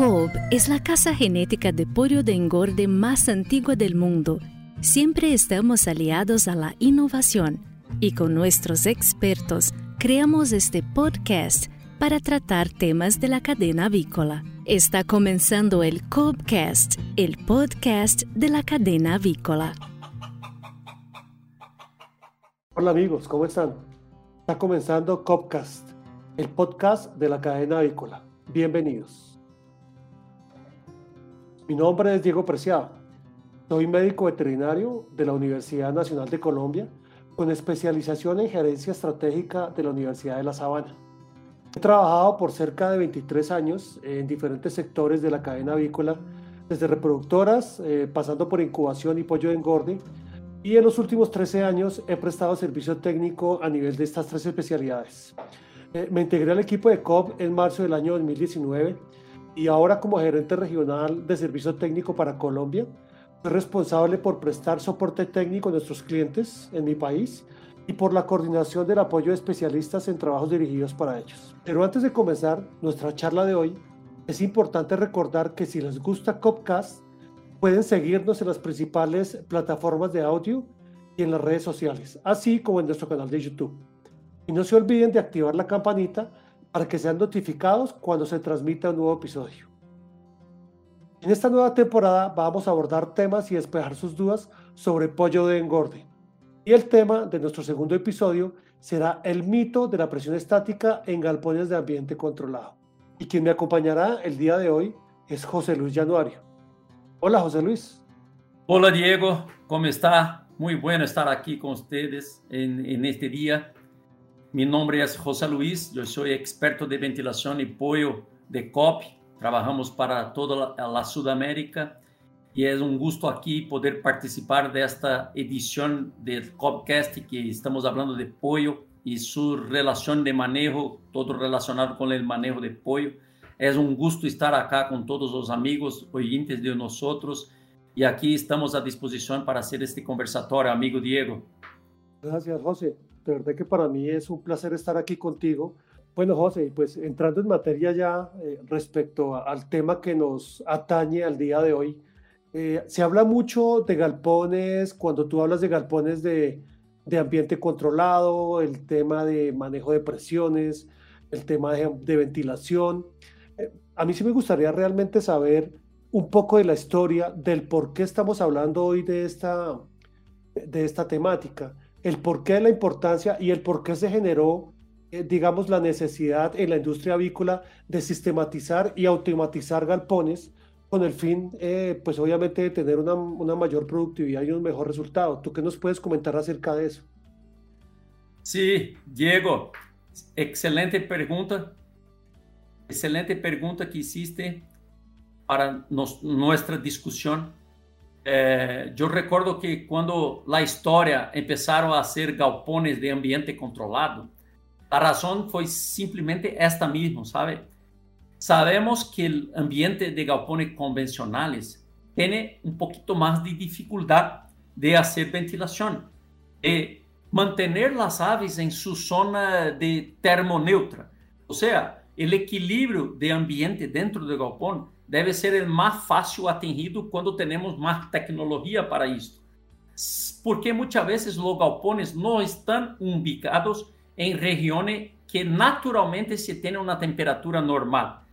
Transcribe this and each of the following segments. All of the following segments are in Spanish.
Cobb es la casa genética de pollo de engorde más antigua del mundo. Siempre estamos aliados a la innovación y con nuestros expertos creamos este podcast para tratar temas de la cadena avícola. Está comenzando el Cobbcast, el podcast de la cadena avícola. Hola amigos, ¿cómo están? Está comenzando Cobbcast, el podcast de la cadena avícola. Bienvenidos. Mi nombre es Diego Preciado. Soy médico veterinario de la Universidad Nacional de Colombia con especialización en gerencia estratégica de la Universidad de La Sabana. He trabajado por cerca de 23 años en diferentes sectores de la cadena avícola, desde reproductoras, eh, pasando por incubación y pollo de engorde, y en los últimos 13 años he prestado servicio técnico a nivel de estas tres especialidades. Eh, me integré al equipo de COP en marzo del año 2019 y ahora como gerente regional de servicio técnico para Colombia, soy responsable por prestar soporte técnico a nuestros clientes en mi país y por la coordinación del apoyo de especialistas en trabajos dirigidos para ellos. Pero antes de comenzar nuestra charla de hoy, es importante recordar que si les gusta Copcast, pueden seguirnos en las principales plataformas de audio y en las redes sociales, así como en nuestro canal de YouTube. Y no se olviden de activar la campanita para que sean notificados cuando se transmita un nuevo episodio. En esta nueva temporada vamos a abordar temas y despejar sus dudas sobre pollo de engorde. Y el tema de nuestro segundo episodio será el mito de la presión estática en galpones de ambiente controlado. Y quien me acompañará el día de hoy es José Luis Januario. Hola José Luis. Hola Diego, ¿cómo está? Muy bueno estar aquí con ustedes en, en este día mi nombre es José Luis, yo soy experto de ventilación y pollo de COP. Trabajamos para toda la, Sudamérica y es un gusto aquí poder participar de esta edición del COPcast que estamos hablando de pollo y su relación de manejo, todo relacionado con el manejo de pollo. Es un gusto estar acá con todos los amigos oyentes de nosotros y aquí estamos a disposición para hacer este conversatorio, amigo Diego. Gracias, José de verdad que para mí es un placer estar aquí contigo. Bueno, José, pues entrando en materia ya eh, respecto al tema que nos atañe al día de hoy, eh, se habla mucho de galpones, cuando tú hablas de galpones de, de ambiente controlado, el tema de manejo de presiones, el tema de, de ventilación. Eh, a mí sí me gustaría realmente saber un poco de la historia del por qué estamos hablando hoy de esta, de esta temática el porqué de la importancia y el por qué se generó, eh, digamos, la necesidad en la industria avícola de sistematizar y automatizar galpones con el fin, eh, pues obviamente, de tener una, mayor productividad y un mejor resultado. ¿Tú qué nos puedes comentar acerca de eso? Sí, Diego, excelente pregunta. Excelente pregunta que hiciste para nuestra discusión é, eu recordo que quando a história começaram a ser galpones de ambiente controlado, a razão foi simplesmente esta mesma, sabe? Sabemos que o ambiente de galpones convencionais tem um pouquinho mais de dificuldade de fazer ventilação, de manter as aves em sua zona de termoneutra, ou seja, o equilíbrio de ambiente dentro do galpão deve ser mais fácil atingido quando temos mais tecnologia para isso. Porque muitas vezes os galpões não estão ubicados em regiões que naturalmente se tem uma temperatura normal.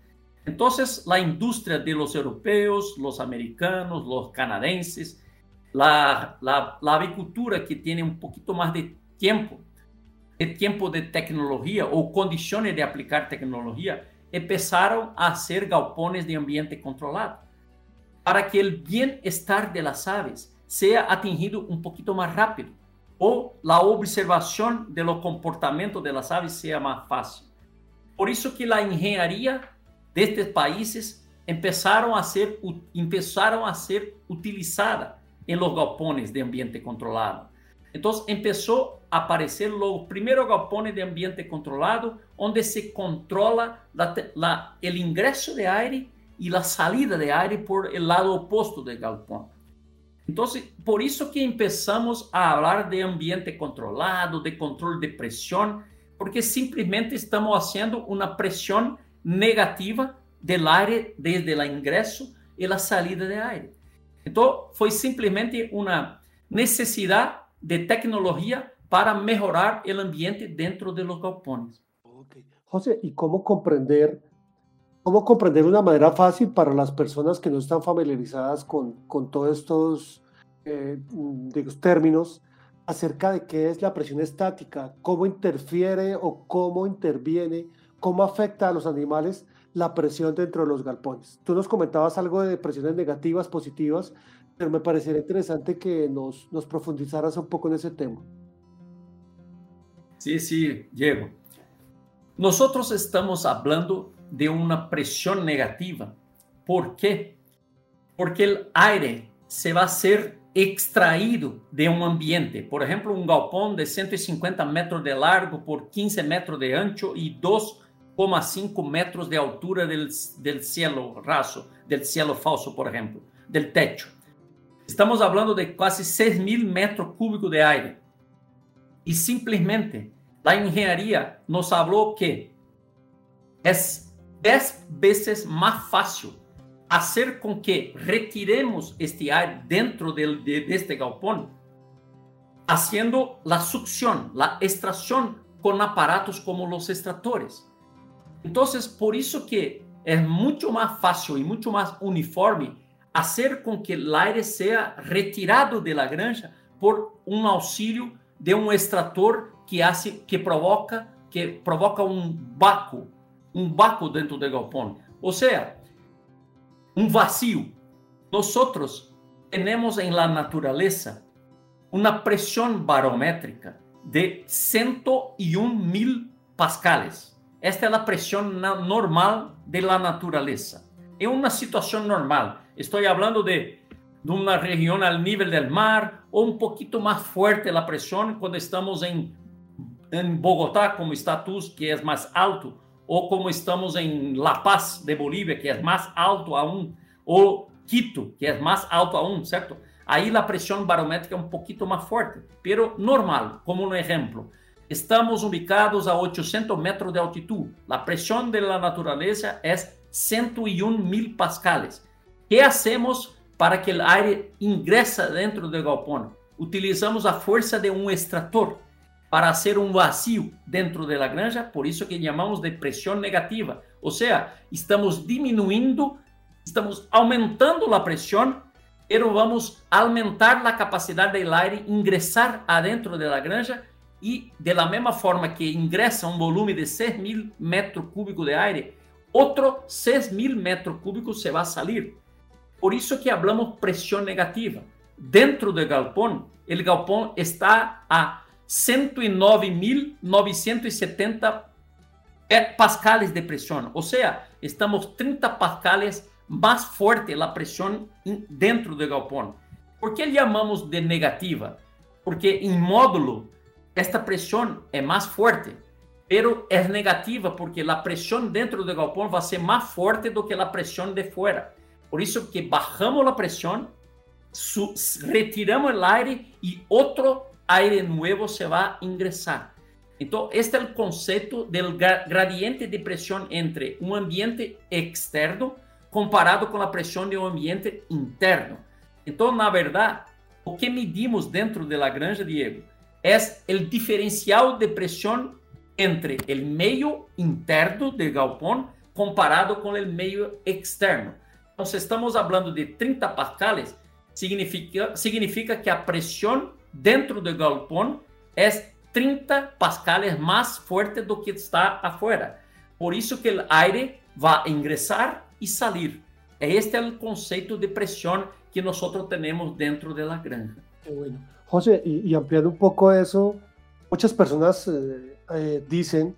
Então, a indústria de los europeus, los americanos, los canadenses, la, la, la avicultura que tem um pouquinho mais de tempo, de tempo de tecnologia ou condições de aplicar tecnologia, empezaron a hacer galpones de ambiente controlado para que el bienestar de las aves sea atingido un poquito más rápido o la observación de los comportamientos de las aves sea más fácil. Por eso que la ingeniería de estos países empezaron a ser, empezaron a ser utilizada en los galpones de ambiente controlado. Entonces empezó aparecer los primeros galpones de ambiente controlado, donde se controla la, la, el ingreso de aire y la salida de aire por el lado opuesto del galpón. Entonces, por eso que empezamos a hablar de ambiente controlado, de control de presión, porque simplemente estamos haciendo una presión negativa del aire desde el ingreso y la salida de aire. Entonces, fue simplemente una necesidad de tecnología para mejorar el ambiente dentro de los galpones. Okay. José, ¿y cómo comprender, cómo comprender una manera fácil para las personas que no están familiarizadas con, con todos estos eh, términos acerca de qué es la presión estática, cómo interfiere o cómo interviene, cómo afecta a los animales la presión dentro de los galpones. Tú nos comentabas algo de presiones negativas, positivas, pero me parecería interesante que nos, nos profundizaras un poco en ese tema. Sí, sí, Diego. Nosotros estamos hablando de una presión negativa. ¿Por qué? Porque el aire se va a ser extraído de un ambiente. Por ejemplo, un galpón de 150 metros de largo por 15 metros de ancho y 2,5 metros de altura del, cielo raso, del cielo falso, por ejemplo, del techo. Estamos hablando de casi 6 mil metros cúbicos de aire. Y simplesmente la ingeniería nos habló que es 10 veces más fácil hacer con que retiremos este aire dentro de, de, este galpón, haciendo la succión, la extracción con aparatos como los extractores. Entonces, por eso que es mucho más fácil y mucho más uniforme hacer con que el aire sea retirado de la granja por un auxilio de un extractor que hace, que provoca, que provoca un vácuo, un vácuo dentro del galpón. O sea, un vacío. Nosotros tenemos en la naturaleza una presión barométrica de 101 mil pascales. Esta es la presión normal de la naturaleza. En una situación normal, estoy hablando de, de una región al nivel del mar o un poquito más fuerte la presión cuando estamos en, en Bogotá, como tú, que es más alto, ou como estamos em La Paz de Bolívia, que é mais alto aún, ou Quito, que é mais alto aún, certo? Aí a pressão barométrica é um pouquinho mais forte, pero normal, como um exemplo. Estamos ubicados a 800 metros de altitude. A pressão da natureza é 101 mil pascales. que hacemos para que o aire ingresse dentro do galpão? Utilizamos a força de um extrator para hacer un vacío dentro de la granja, por eso que llamamos de presión negativa. O sea, estamos disminuyendo, estamos aumentando la presión, pero vamos a aumentar la capacidad del aire ingresar adentro de la granja y de la misma forma que ingresa un volumen de 6 mil metros cúbicos de aire, otro 6 mil metros cúbicos se va a salir. Por eso que hablamos presión negativa. Dentro del galpón, el galpón está a 109.970 pascales de presión. O sea, estamos 30 pascales más fuerte la presión dentro del galpón. ¿Por qué llamamos de negativa? Porque en módulo esta presión es más fuerte, pero es negativa porque la presión dentro del galpón va a ser más fuerte do que la presión de fuera. Por eso que bajamos la presión, retiramos el aire y otro aire nuevo se va a ingresar. Entonces, este es el concepto del gradiente de presión entre un ambiente externo comparado con la presión de un ambiente interno. Entonces, la verdad, lo que medimos dentro de la granja, Diego, es el diferencial de presión entre el medio interno del galpón comparado con el medio externo. Entonces, estamos hablando de 30 pascales, significa, significa que la presión dentro do galpão é 30 pascales mais forte do que está afuera. Por isso que o aire vai ingressar e sair. Este é o conceito de pressão que nós temos dentro da granja. Bueno. José, y, y, ampliando un poco eso, muchas personas eh, eh, dicen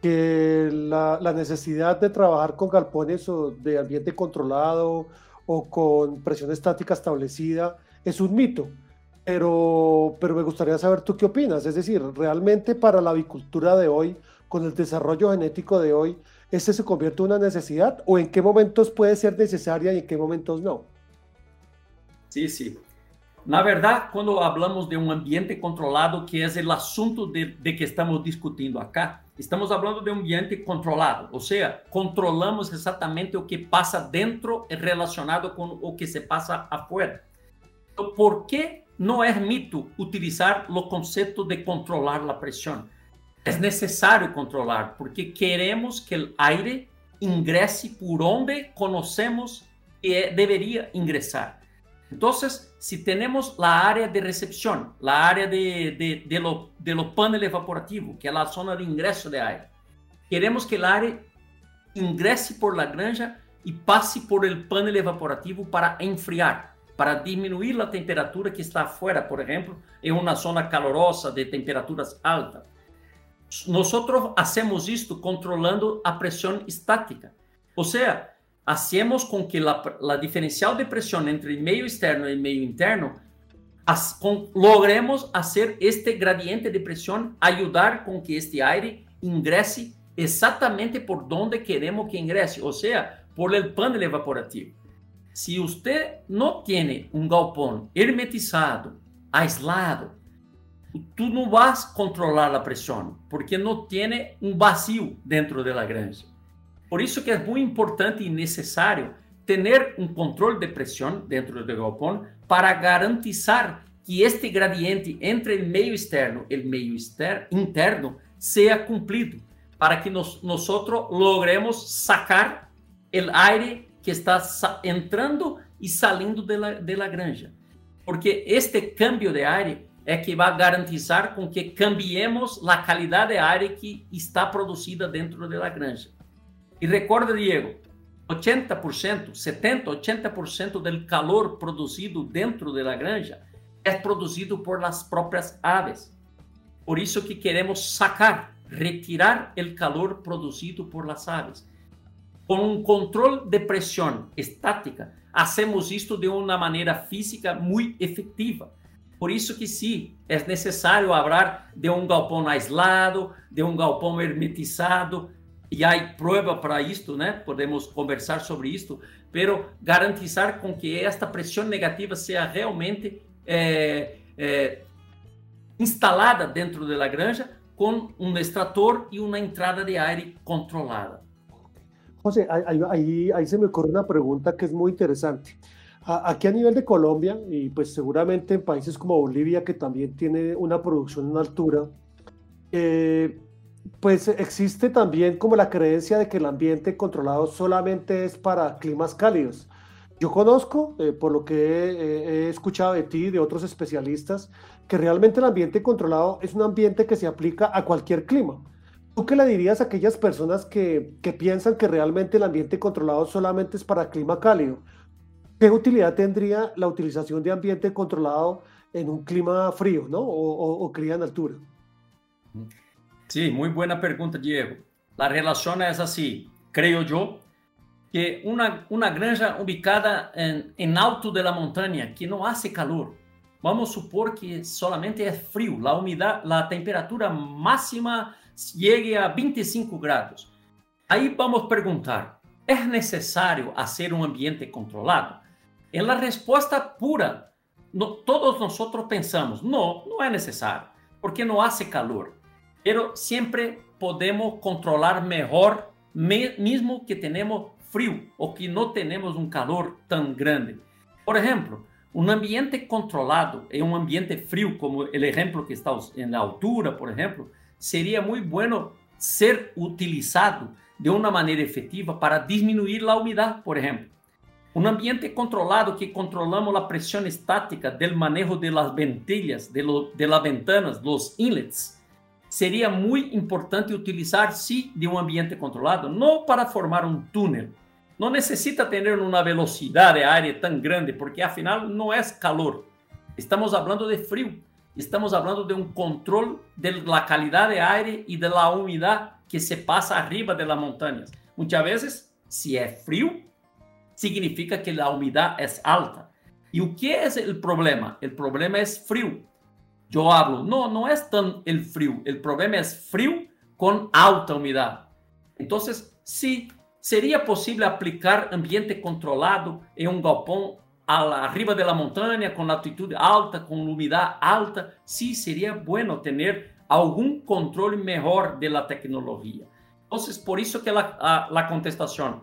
que la, la, necesidad de trabajar con galpones o de ambiente controlado o con presión estática establecida es un mito pero, pero me gustaría saber tú qué opinas. Es decir, realmente para la avicultura de hoy, con el desarrollo genético de hoy, ¿este se convierte en una necesidad o en qué momentos puede ser necesaria y en qué momentos no? Sí, sí. Na verdad, cuando hablamos de un ambiente controlado, que es el asunto de, de que estamos discutiendo acá, Estamos falando de um ambiente controlado, ou seja, controlamos exatamente o que passa dentro relacionado com o que se passa afuera. Por que não é mito utilizar o conceito de controlar a pressão? É necessário controlar, porque queremos que o aire ingresse por onde conhecemos que deveria ingressar. Então, si tenemos la área de recepción, la área de, de, de, de lo panel evaporativo, que es la zona de ingreso de aire, queremos que el aire ingrese por la granja y pase por el panel evaporativo para enfriar, para disminuir la temperatura que está afuera, por ejemplo, en una zona calorosa de temperaturas altas. Nosotros hacemos esto controlando a presión estática. O sea, hacemos com que a diferencial de pressão entre meio externo e meio interno as, com, logremos fazer este gradiente de pressão ajudar com que este aire ingresse exatamente por onde queremos que ingresse, ou seja, por el panel evaporativo. Se você não tem um galpão hermetizado, aislado, tu não vas controlar a pressão, porque não tem um vazio dentro da granja. Por isso que é muito importante e necessário ter um controle de pressão dentro do galpão para garantizar que este gradiente entre o meio externo e o meio interno seja cumprido, para que nós, nós logremos sacar o aire que está entrando e saindo da granja. Porque este câmbio de aire é que vai garantizar com que cambiemos a qualidade de aire que está produzida dentro da granja. E recorda, Diego, 80%, 70%, 80% do calor produzido dentro da granja é produzido por as próprias aves. Por isso que queremos sacar, retirar o calor produzido por las aves. Com um controle de pressão estática, hacemos isto de uma maneira física muito efetiva. Por isso que sim, é necessário falar de um galpão aislado, de um galpão hermetizado, e há prova para isto, né? Podemos conversar sobre isto, pero garantizar com que esta pressão negativa seja realmente é, é, instalada dentro da granja com um extrator e uma entrada de ar controlada. José, ahí, se me ocurre una pregunta que es muy interesante. Aquí a nivel de Colombia, y pues seguramente en países como Bolivia, que también tiene una producción en altura, eh, pues existe también como la creencia de que el ambiente controlado solamente es para climas cálidos. Yo conozco, eh, por lo que he, escuchado de ti y de otros especialistas, que realmente el ambiente controlado es un ambiente que se aplica a cualquier clima. ¿Tú qué le dirías a aquellas personas que, que piensan que realmente el ambiente controlado solamente es para clima cálido? ¿Qué utilidad tendría la utilización de ambiente controlado en un clima frío ¿no? o, o, o cría en altura? Sí, muy buena pregunta, Diego. La relación es así, creo yo, que una, una granja ubicada en, en alto de la montaña, que no hace calor, vamos a supor que solamente es frío, la humedad, la temperatura máxima llegue a 25 grados. Ahí vamos a preguntar, ¿es necesario hacer un ambiente controlado? En la respuesta pura, no, todos nosotros pensamos, no, no es necesario, porque no hace calor. pero siempre podemos controlar mejor, mismo que tenemos frío o que no tenemos un calor tan grande. Por ejemplo, un ambiente controlado en un ambiente frío, como el ejemplo que está en la altura, por ejemplo, sería muy bueno ser utilizado de una manera efectiva para disminuir la humedad, por ejemplo. Un ambiente controlado que controlamos la presión estática del manejo de las ventillas, de, lo, de las ventanas, los inlets, seria muito importante utilizar-se de um ambiente controlado, não para formar um túnel. Não necessita ter uma velocidade aérea tão grande, porque afinal não é calor. Estamos falando de frio. Estamos falando de um controle da qualidade aérea e da umidade que se passa arriba de las montañas. Muitas vezes, se é frio, significa que a umidade é alta. E o que é o problema? O problema é frio. yo hablo, no, no es tan el frío, el problema es frío con alta humedad. Entonces, sí, sería posible aplicar ambiente controlado en un galpón arriba de la montaña con altitud alta, con humedad alta. Sí, sería bueno tener algum controle melhor da tecnologia. Então, por isso que a, a, a contestação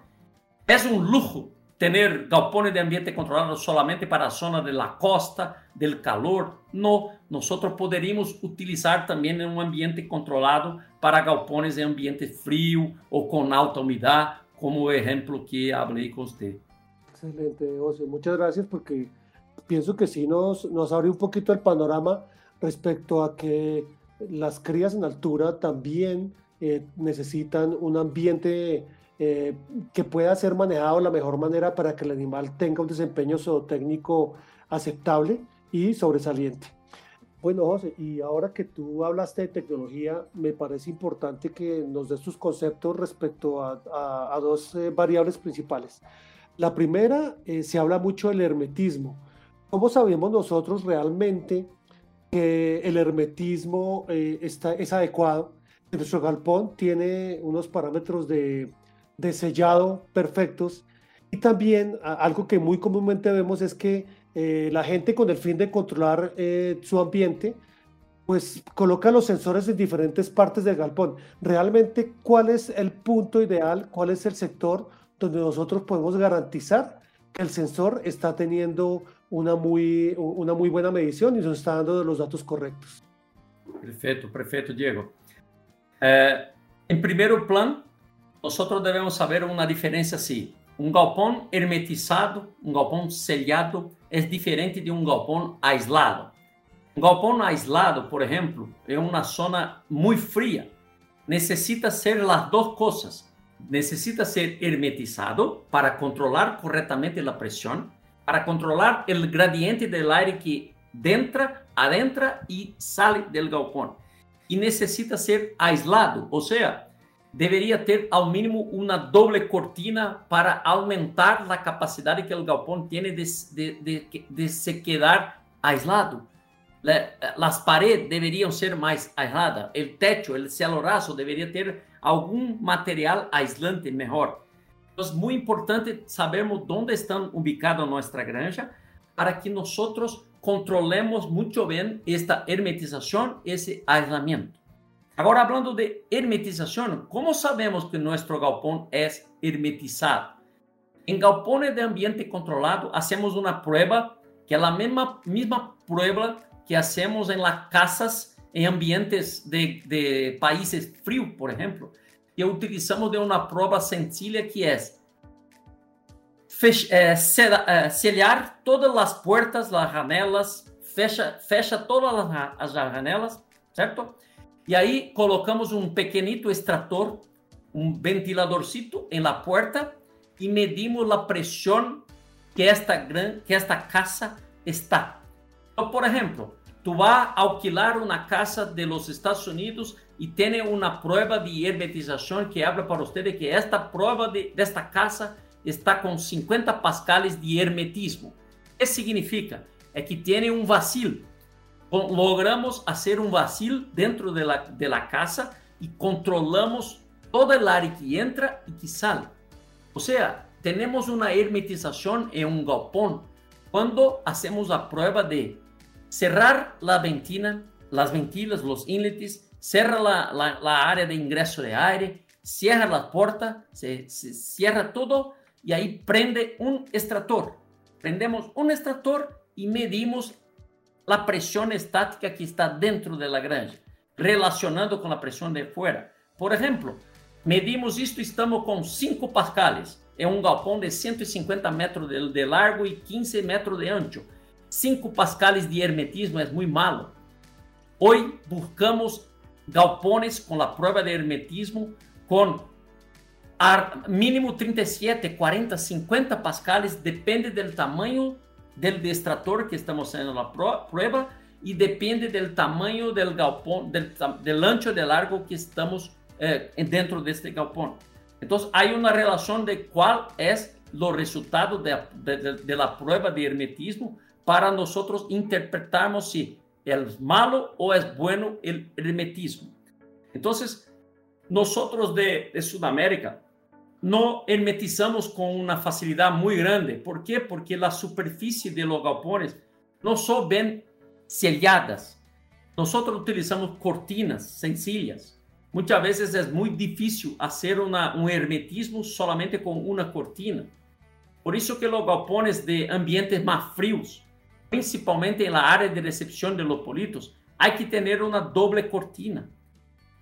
é um luxo ter galpões de ambiente controlado solamente para a zona de la costa, del calor. Não, nós poderíamos utilizar também um ambiente controlado para galpões em ambiente frio ou com alta umidade, como o exemplo que falei com você. Excelente, José. Muchas gracias porque pienso que sí nos, nos abre un poquito el panorama respecto a que las crías en altura también eh, necesitan un ambiente eh, que pueda ser manejado de la mejor manera para que el animal tenga un desempeño zootécnico aceptable y sobresaliente. Bueno, José, y ahora que tú hablaste de tecnología, me parece importante que nos des tus conceptos respecto a, a, dos eh, variables principales. La primera, eh, se habla mucho del hermetismo. ¿Cómo sabemos nosotros realmente que el hermetismo está, es adecuado? Nuestro galpón tiene unos parámetros de de sellado perfectos. Y también algo que muy comúnmente vemos es que eh, la gente con el fin de controlar eh, su ambiente, pues coloca los sensores en diferentes partes del galpón. Realmente, ¿cuál es el punto ideal? ¿Cuál es el sector donde nosotros podemos garantizar que el sensor está teniendo una muy, una muy buena medición y nos está dando los datos correctos? Perfecto, perfecto, Diego. Eh, en primer plan, nós devemos saber uma diferença assim. Um galpão hermetizado, um galpão selhado, é diferente de um galpão aislado. Um galpão aislado, por exemplo, é uma zona muito fria. Necessita ser as duas coisas. Necessita ser hermetizado para controlar corretamente a pressão, para controlar o gradiente do ar que entra, adentra e sai do galpão. E necessita ser aislado, ou seja, deveria ter ao mínimo uma doble cortina para aumentar a capacidade que o galpão tem de, de, de, de se quedar aislado. As paredes deveriam ser mais aisladas, o teto, o cielo raso deveria ter algum material aislante melhor. Então, é muito importante sabermos onde estão ubicadas nossa granja para que nós controlemos muito bem esta hermetização, esse aislamento. Agora, hablando de hermetização, como sabemos que nosso galpão é hermetizado? Em galpões de ambiente controlado, hacemos uma prova que é a mesma, mesma prova que hacemos em las casas em ambientes de, de países frios, por exemplo, e utilizamos de uma prova sencilla que é fech, eh, sellar todas as portas, as janelas, fecha, fecha todas as janelas, certo? E aí colocamos um pequenito extrator, um ventiladorcito em la puerta e medimos a pressão que esta gran, que esta casa está. Então, por exemplo, tu vas a alquilar uma casa de los Estados Unidos e tem uma prova de hermetização que habla para você que esta prova de, desta casa está com 50 pascales de hermetismo. O que significa? É que tem um vacilo logramos fazer um vacil dentro de la, de la casa e controlamos todo o ar que entra e que sai. Ou seja, temos uma hermetização em um galpão quando hacemos a prova de cerrar a ventina, as ventilas, os inlets, cerra la, la, la, área de ingresso de aire, cierra a porta, se, cierra tudo e aí prende um extrator. Prendemos um extrator e medimos a pressão estática que está dentro da granja, relacionando com a pressão de fora. Por exemplo, medimos isto, estamos com 5 pascales. É um galpão de 150 metros de, de largo e 15 metros de ancho. 5 pascales de hermetismo é muito malo. Hoje buscamos galpões com a prova de hermetismo com mínimo 37, 40, 50 pascales, depende do tamanho del extrator que estamos haciendo la prueba y depende del tamaño del galpón, del, del ancho de largo que estamos eh, dentro de este galpón. Entonces hay una relación de cuál es los resultados de, de, de, la prueba de hermetismo para nosotros interpretarmos si es malo o es bueno el hermetismo. Entonces, nosotros de, de Sudamérica no hermetizamos com uma facilidade muito grande. ¿Por quê? Porque a superfície de los galpones não são bem selladas. nosotros utilizamos cortinas sencillas. Muchas veces es muy difícil hacer una, un hermetismo solamente con una cortina. Por eso que los galpones de ambientes más fríos, principalmente en la área de recepción de los politos, hay que tener una doble cortina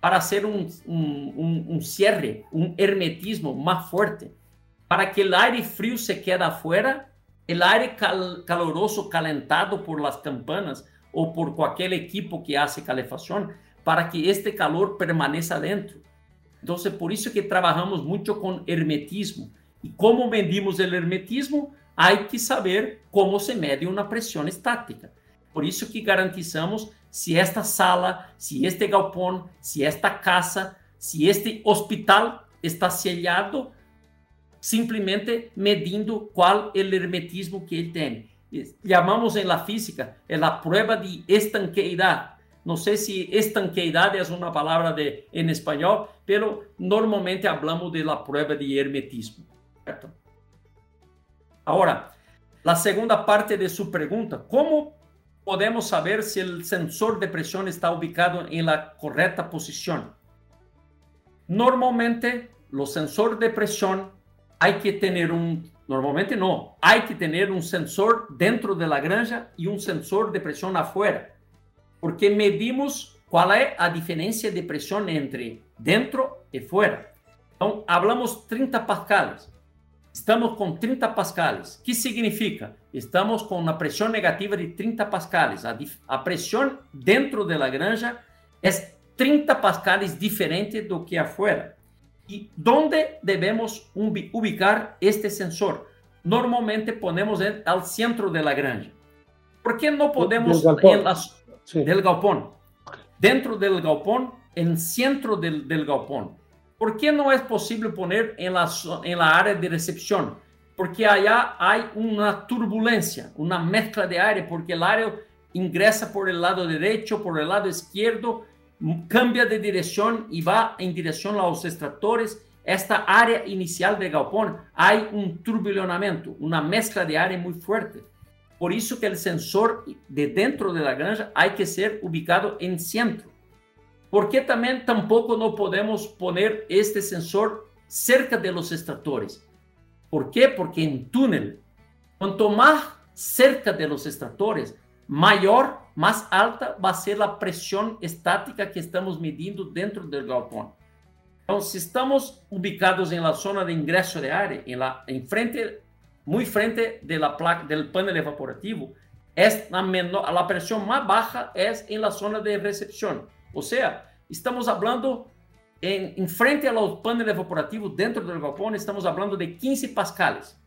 para hacer un, un, cierre, un hermetismo más fuerte, para que el aire frío se quede afuera, el aire cal, caloroso calentado por las campanas o por cualquier equipo que hace calefacción, para que este calor permanezca dentro. Entonces, por eso que trabajamos mucho con hermetismo. ¿Y cómo medimos el hermetismo? Hay que saber cómo se mede una presión estática. Por isso que garantizamos se esta sala, se este galpão, se esta casa, se este hospital está sellado, simplesmente medindo qual é o hermetismo que ele tem. Chamamos em la física é a prova de estanqueidade. Não sei se estanqueidade é uma palavra de, em espanhol, pero normalmente hablamos de la prova de hermetismo. Certo? Agora, a segunda parte de sua pergunta, como podemos saber si el sensor de presión está ubicado en la correcta posición. Normalmente, los sensores de presión hay que tener un, normalmente no, hay que tener un sensor dentro de la granja y un sensor de presión afuera, porque medimos cuál es la diferencia de presión entre dentro y fuera. Entonces, hablamos 30 pascales. Estamos com 30 pascales. que significa? Estamos com uma pressão negativa de 30 pascales. A, a pressão dentro da granja é 30 pascales diferente do que afuera. E onde devemos ubicar este sensor? Normalmente ponemos ao centro da granja. Por que não podemos del galpón? Las, del galpón? Dentro del galpón, en centro del galpón. ¿Por qué no es posible poner en la, en la área de recepción? Porque allá hay una turbulencia, una mezcla de aire, porque el aire ingresa por el lado derecho, por el lado izquierdo, cambia de dirección y va en dirección a los extractores. Esta área inicial de galpón hay un turbulenamiento, una mezcla de aire muy fuerte. Por eso que el sensor de dentro de la granja hay que ser ubicado en centro. ¿Por qué también tampoco no podemos poner este sensor cerca de los extractores? ¿Por qué? Porque en túnel, cuanto más cerca de los extractores, mayor, más alta va a ser la presión estática que estamos midiendo dentro del galpón. Entonces, si estamos ubicados en la zona de ingreso de aire, en la, en frente, muy frente de la placa, del panel evaporativo, es la, menor, la presión más baja es en la zona de recepción. Ou seja, estamos falando em, em frente ao painel evaporativo dentro do galpão, estamos falando de 15 pascales.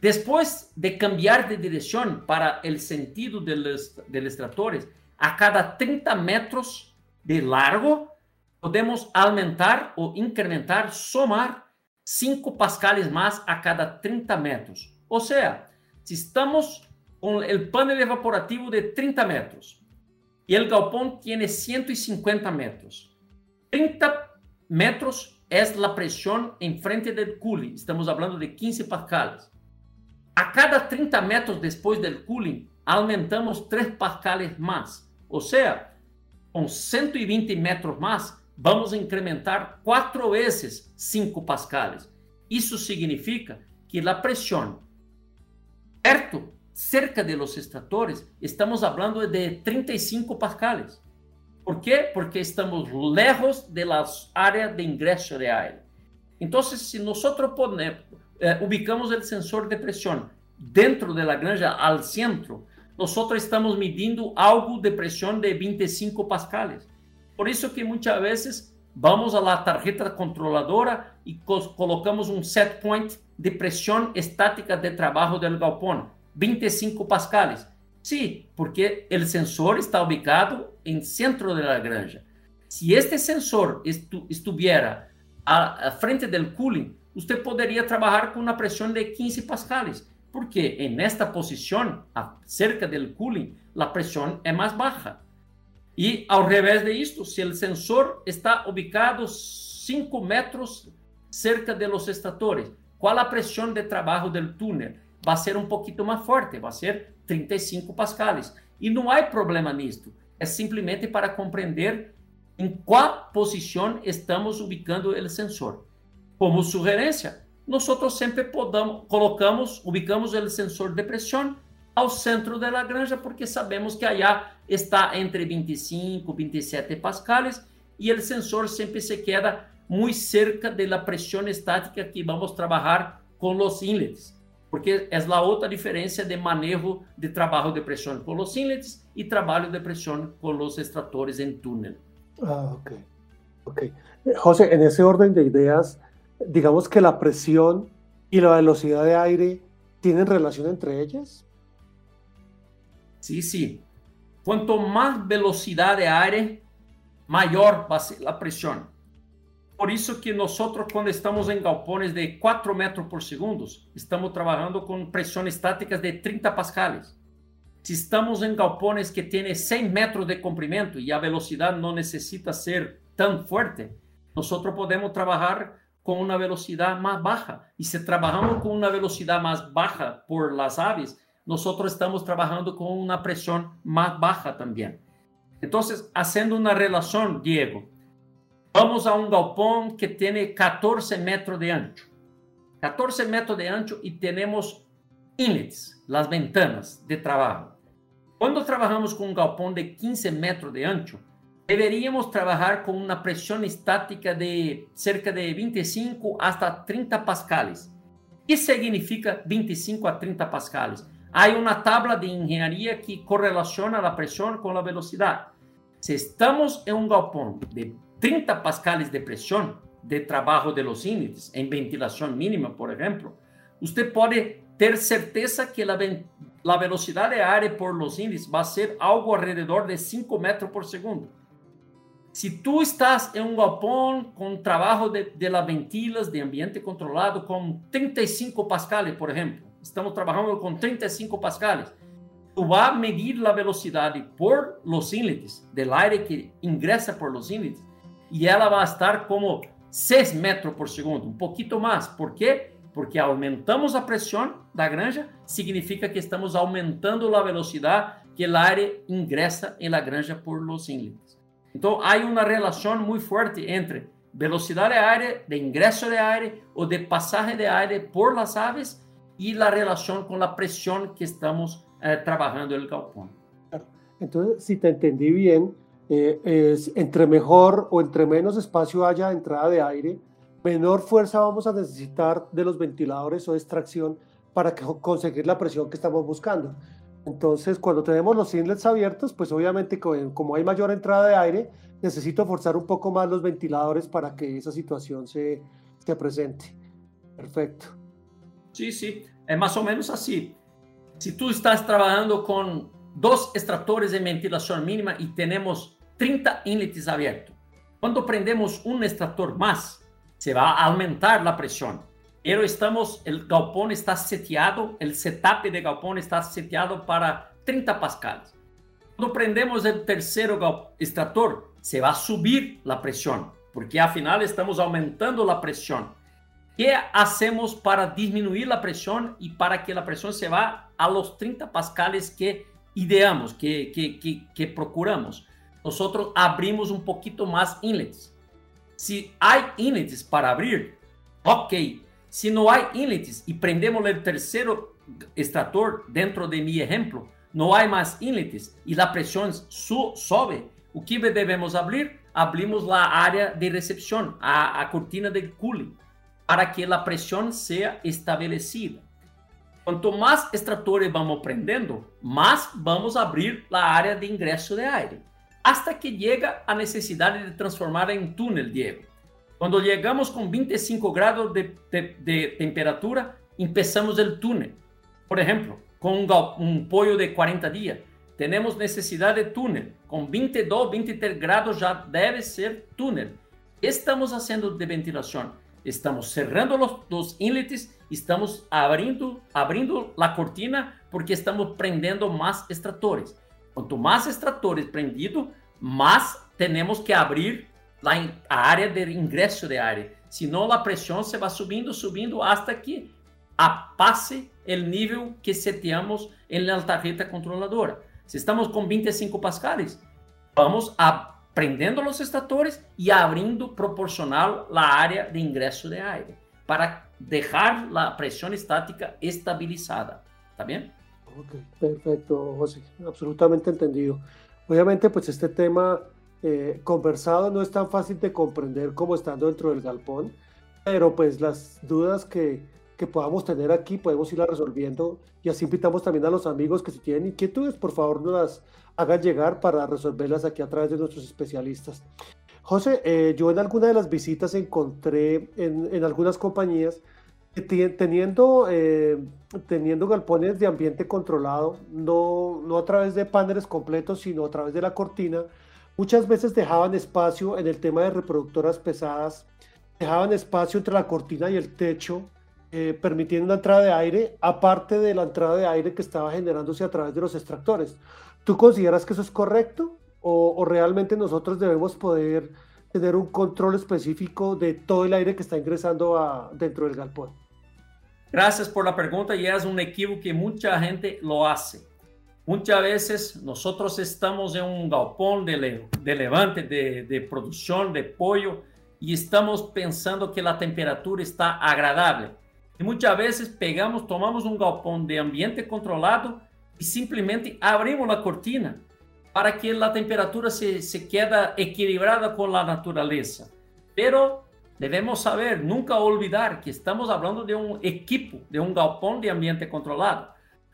Depois de cambiar de direção para o sentido dos, extratores, a cada 30 metros de largo, podemos aumentar ou incrementar, somar 5 pascales mais a cada 30 metros. Ou seja, se estamos com o painel evaporativo de 30 metros y el galpón tiene 150 metros. 30 metros es la presión en frente del cooling. Estamos hablando de 15 pascales. A cada 30 metros después del cooling, aumentamos 3 pascales más. O sea, con 120 metros más, vamos a incrementar 4 veces 5 pascales. Isso significa que la presión perto cerca de los extractores, estamos hablando de 35 pascales. ¿Por qué? Porque estamos lejos de las áreas de ingreso de aire. Entonces, si nosotros ponemos, eh, ubicamos el sensor de presión dentro de la granja al centro, nosotros estamos midiendo algo de presión de 25 pascales. Por eso que muchas veces vamos a la tarjeta controladora y colocamos un set point de presión estática de trabajo del galpón 25 pascales. Sí, porque el sensor está ubicado en centro de la granja. Si este sensor estu estuviera a, frente del cooling, usted podría trabajar con una presión de 15 pascales, porque en esta posición, cerca del cooling, la presión es más baja. Y al revés de esto, si el sensor está ubicado 5 metros cerca de los extractores, ¿cuál la presión de trabajo del túnel? Vai ser um pouquinho mais forte, vai ser 35 pascales. E não há problema nisto. é simplesmente para compreender em qual posição estamos ubicando o sensor. Como sugerência, nós sempre podamos, colocamos, ubicamos o sensor de pressão ao centro da granja, porque sabemos que allá está entre 25 e 27 pascales e o sensor sempre se queda muito cerca da pressão estática que vamos trabalhar com os inlets, porque é a outra diferença de manejo de trabalho de pressão com os inlets e trabalho de pressão com os extratores em túnel. Ah, ok. Ok. José, en ese orden de ideas, digamos que la presión y la velocidad de aire tienen relación entre ellas. Sí, sí. Cuanto más velocidad de aire, mayor va a ser la presión. Por isso que nós, quando estamos em galpões de 4 metros por segundo, estamos trabalhando com pressões estáticas de 30 pascales. Se estamos em galpões que têm 100 metros de comprimento e a velocidade não necessita ser tão forte, nós podemos trabalhar com uma velocidade mais baixa. E se trabalhamos com uma velocidade mais baixa por las aves, nós estamos trabalhando com uma pressão mais baixa também. Então, fazendo uma relação, Diego, vamos a um galpão que tem 14 metros de ancho. 14 metros de ancho e temos inlets, as ventanas de trabalho. Quando trabalhamos com um galpão de 15 metros de ancho, deveríamos trabalhar com uma pressão estática de cerca de 25 hasta 30 pascales. O que significa 25 a 30 pascales? Há uma tabla de engenharia que correlaciona a pressão com a velocidade. Se estamos em um galpão de 30 pascales de pressão de trabalho de los índices, em ventilação mínima, por exemplo, você pode ter certeza que a, a velocidade de aire por los índices vai ser algo alrededor de 5 metros por segundo. Se tu estás em um galpão com trabalho de, de la ventilas de ambiente controlado com 35 pascales, por exemplo, estamos trabalhando com 35 pascales, tu vai medir a velocidade por los inlets del aire que ingressa por los inlets e ela vai estar como 6 metros por segundo, um pouquinho mais. Por quê? Porque aumentamos a pressão da granja, significa que estamos aumentando a velocidade que o aire ingressa em la granja por los inlets. Então, há uma relação muito forte entre velocidade de aire, de ingresso de aire ou de passagem de aire por las aves e a relação com a pressão que estamos eh, trabalhando no galpão. Então, se te entendi bem, eh, es, entre mejor o entre menos espacio haya de entrada de aire, menor fuerza vamos a necesitar de los ventiladores o extracción para que, conseguir la presión que estamos buscando. Entonces, cuando tenemos los inlets abiertos, pues obviamente como hay mayor entrada de aire, necesito forzar un poco más los ventiladores para que esa situación se, se presente. Perfecto. Sí, sí, es más o menos así. Si tú estás trabajando con dos extractores de ventilación mínima y tenemos 30 inlets abiertos. Cuando prendemos un extractor más, se va a aumentar la presión. Pero estamos, el galpón está seteado, el setup de galpón está seteado para 30 pascales. Cuando prendemos el tercero extractor, se va a subir la presión, porque al final estamos aumentando la presión. ¿Qué hacemos para disminuir la presión y para que la presión se va a los 30 pascales que ideamos, que, que, que, que procuramos? Nosotros abrimos un poquito más inlets. Si hay inlets para abrir, ok. Si no hay inlets y prendemos el tercero extractor dentro de mi ejemplo, no hay más inlets y la presión su sobe, o que debemos abrir? Abrimos la área de recepción, a, a cortina de cooling, para que la presión sea establecida. Quanto mais extratores vamos prendendo, mais vamos abrir a área de ingresso de aire hasta que llega a necesidade de transformar em túnel, Diego. Quando chegamos com 25 graus de, temperatura, começamos o túnel. Por exemplo, com um, um pollo de 40 dias, temos necessidade de túnel. Com 22, 23 graus já deve ser túnel. Estamos fazendo de ventilação. Estamos cerrando os, os inlets, estamos abrindo, abrindo a cortina porque estamos prendendo mais extratores. Quanto mais extratores prendidos, mais temos que abrir a área de ingresso de área. Senão a pressão se vai subindo, subindo, até que passe o nível que seteamos na tarjeta controladora. Se estamos com 25 pascales, vamos aprendendo los extractores y abriendo proporcional la área de ingreso de aire para dejar la presión estática estabilizada. ¿Está bien? Ok, perfecto, José, absolutamente entendido. Obviamente, pues este tema eh, conversado no es tan fácil de comprender como estando dentro del galpón, pero pues las dudas que, que podamos tener aquí podemos irlas resolviendo y así invitamos también a los amigos que si tienen inquietudes, por favor nos las hagan llegar para resolverlas aquí a través de nuestros especialistas. José, eh, yo en alguna de las visitas encontré en, en algunas compañías teniendo, eh, teniendo galpones de ambiente controlado, no, no a través de paneles completos, sino a través de la cortina, muchas veces dejaban espacio en el tema de reproductoras pesadas, dejaban espacio entre la cortina y el techo, eh, permitiendo una entrada de aire, aparte de la entrada de aire que estaba generándose a través de los extractores. ¿Tú consideras que eso es correcto o, o realmente nosotros debemos poder tener un control específico de todo el aire que está ingresando a, dentro del galpón? Gracias por la pregunta y es un equivoco que mucha gente lo hace. Muchas veces nosotros estamos en un galpón de, de levante, de, de, producción de pollo y estamos pensando que la temperatura está agradable. Y muchas veces pegamos, tomamos un galpón de ambiente controlado y simplemente abrimos la cortina para que la temperatura se, se quede equilibrada con la naturaleza. Pero Debemos saber, nunca olvidar que estamos hablando de un equipo, de un galpón de ambiente controlado.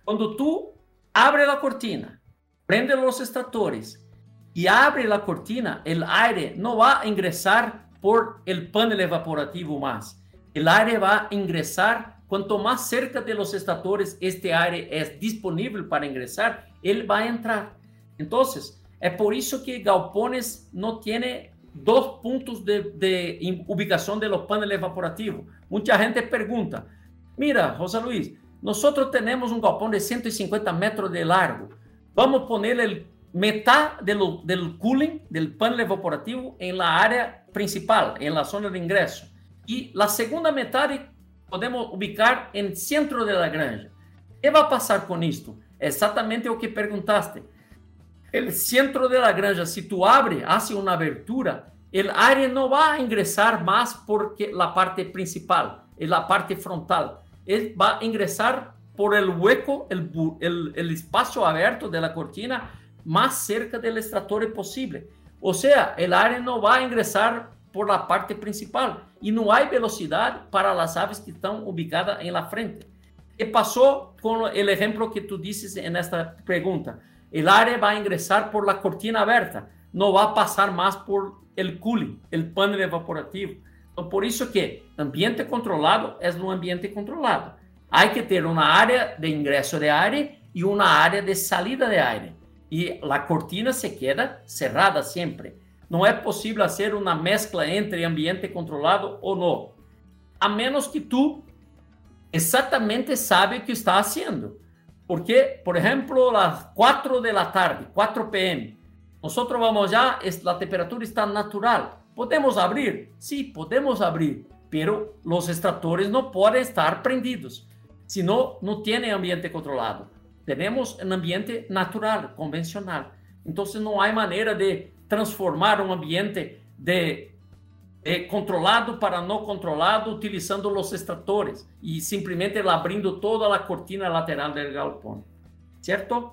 Cuando tú abres la cortina, prende los extractores y abre la cortina, el aire no va a ingresar por el panel evaporativo más. El aire va a ingresar cuanto más cerca de los extractores este aire es disponible para ingresar, él va a entrar. Entonces, es por eso que galpones no tiene dos puntos de, ubicación de los paneles evaporativos. Mucha gente pregunta, mira, José Luis, nosotros tenemos un galpón de 150 metros de largo. Vamos a poner el mitad del cooling del panel evaporativo en la área principal, en la zona de ingreso. Y la segunda mitad podemos ubicar en el centro de la granja. ¿Qué va a pasar con esto? Exactamente lo que preguntaste el centro de la granja, si tú abres, hace una abertura, el aire no va a ingresar más porque la parte principal, en la parte frontal. Él va a ingresar por el hueco, el espacio abierto de la cortina más cerca del extractor posible. O sea, el aire no va a ingresar por la parte principal y no hay velocidad para las aves que están ubicadas en la frente. ¿Qué pasó con el ejemplo que tú dices en esta pregunta? El aire va a ingresar por la cortina abierta, no va a pasar más por el cooling, el panel evaporativo. por eso que ambiente controlado es un ambiente controlado. Hay que tener una área de ingreso de aire y una área de salida de aire. Y la cortina se queda cerrada siempre. No es posible hacer una mezcla entre ambiente controlado o no. A menos que tú exactamente sabe o que está haciendo. Porque, por ejemplo, las 4 de la tarde, 4 pm, nosotros vamos ya, la temperatura está natural. ¿Podemos abrir? Sí, podemos abrir, pero los extractores no pueden estar prendidos, si no, no tiene ambiente controlado. Tenemos un ambiente natural, convencional. Entonces no hay manera de transformar un ambiente de é, controlado para não controlado, utilizando os extratores e simplesmente abrindo toda a cortina lateral do galpão. ¿Cierto?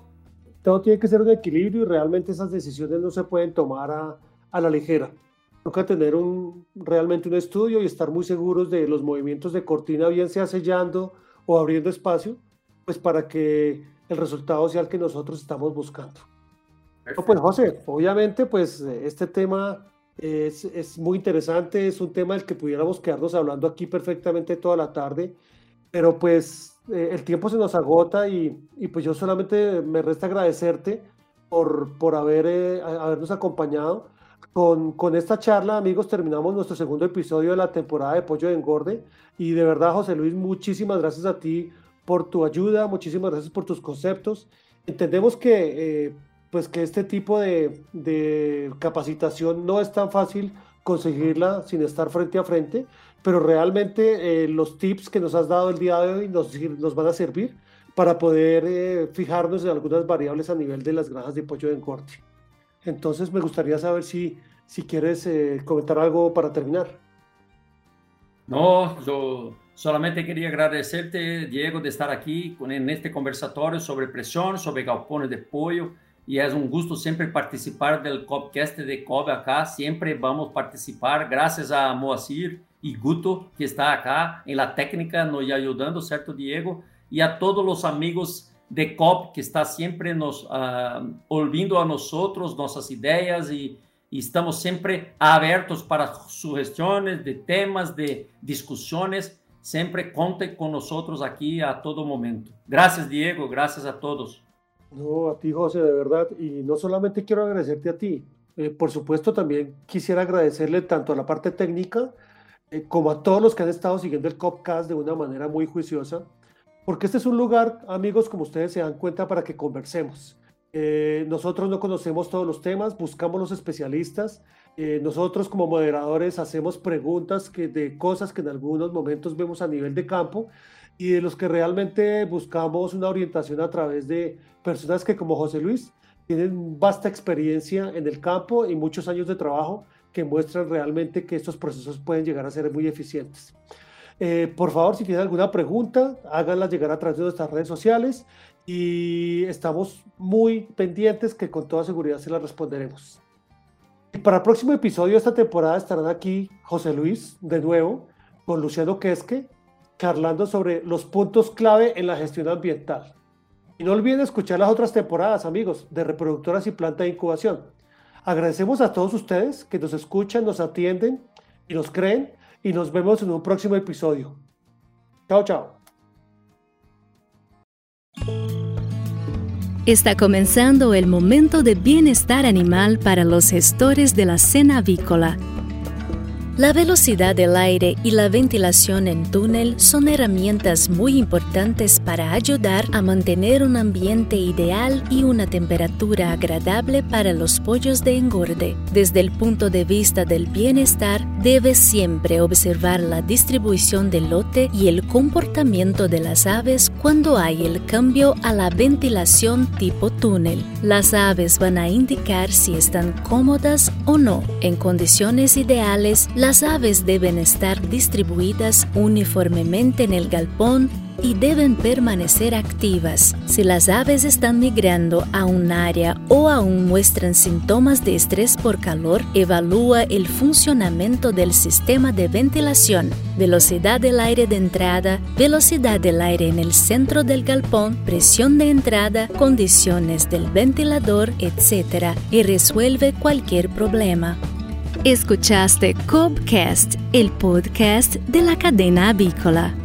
Todo tiene que ser un equilibrio y realmente esas decisiones no se pueden tomar a, a la ligera. Toca tener un, realmente un estudio y estar muy seguros de los movimientos de cortina, bien sea sellando o abriendo espacio, pues para que el resultado sea el que nosotros estamos buscando. No, pues José, obviamente pues este tema es, es, muy interesante, es un tema del que pudiéramos quedarnos hablando aquí perfectamente toda la tarde, pero pues eh, el tiempo se nos agota y, y, pues yo solamente me resta agradecerte por, por haber, eh, habernos acompañado. Con, con, esta charla, amigos, terminamos nuestro segundo episodio de la temporada de Pollo de Engorde y de verdad, José Luis, muchísimas gracias a ti por tu ayuda, muchísimas gracias por tus conceptos. Entendemos que... Eh, pues que este tipo de, de, capacitación no es tan fácil conseguirla sin estar frente a frente, pero realmente eh, los tips que nos has dado el día de hoy nos, nos van a servir para poder eh, fijarnos en algunas variables a nivel de las granjas de pollo de corte. Entonces me gustaría saber si, si quieres eh, comentar algo para terminar. No, yo solamente quería agradecerte, Diego, de estar aquí en este conversatorio sobre presión, sobre galpones de pollo. Y es un gusto siempre participar del Copcast de COB acá. Siempre vamos a participar. Gracias a Moacir y Guto, que está acá en la técnica, nos ayudando, ¿cierto, Diego? Y a todos los amigos de COP que está siempre nos uh, ouvindo a nosotros, nossas ideias e, e, estamos sempre abertos para sugestões de temas, de discussões. Sempre conte com nós aqui a todo momento. Graças, Diego. Graças a todos. No, a ti, José, de verdad. Y no solamente quiero agradecerte a ti, eh, por supuesto también quisiera agradecerle tanto a la parte técnica eh, como a todos los que han estado siguiendo el Copcast de una manera muy juiciosa, porque este es un lugar, amigos, como ustedes se dan cuenta, para que conversemos. Eh, nosotros no conocemos todos los temas, buscamos los especialistas. nosotros como moderadores hacemos preguntas que, de cosas que en algunos momentos vemos a nivel de campo y de los que realmente buscamos una orientación a través de personas que como José Luis tienen vasta experiencia en el campo y muchos años de trabajo que muestran realmente que estos procesos pueden llegar a ser muy eficientes. Eh, por favor, si tienen alguna pregunta, háganla llegar a través de nuestras redes sociales y estamos muy pendientes que con toda seguridad se las responderemos. Y para el próximo episodio de esta temporada estarán aquí José Luis de nuevo con Luciano Quesque charlando sobre los puntos clave en la gestión ambiental. Y no olviden escuchar las otras temporadas, amigos, de reproductoras y planta de incubación. Agradecemos a todos ustedes que nos escuchan, nos atienden y nos creen y nos vemos en un próximo episodio. Chao, chao. Está comenzando el momento de bienestar animal para los gestores de la cena avícola la velocidad del aire y la ventilación en túnel son herramientas muy importantes para ayudar a mantener un ambiente ideal y una temperatura agradable para los pollos de engorde. Desde el punto de vista del bienestar, debes siempre observar la distribución del lote y el comportamiento de las aves cuando hay el cambio a la ventilación tipo túnel. Las aves van a indicar si están cómodas o no. En condiciones ideales, las aves deben estar distribuidas uniformemente en el galpón y deben permanecer activas. Si las aves están migrando a un área o aún muestran síntomas de estrés por calor, evalúa el funcionamiento del sistema de ventilación, velocidad del aire de entrada, velocidad del aire en el centro del galpón, presión de entrada, condiciones del ventilador, etc. y resuelve cualquier problema. Escuchaste Cobcast, el podcast de la cadena avícola.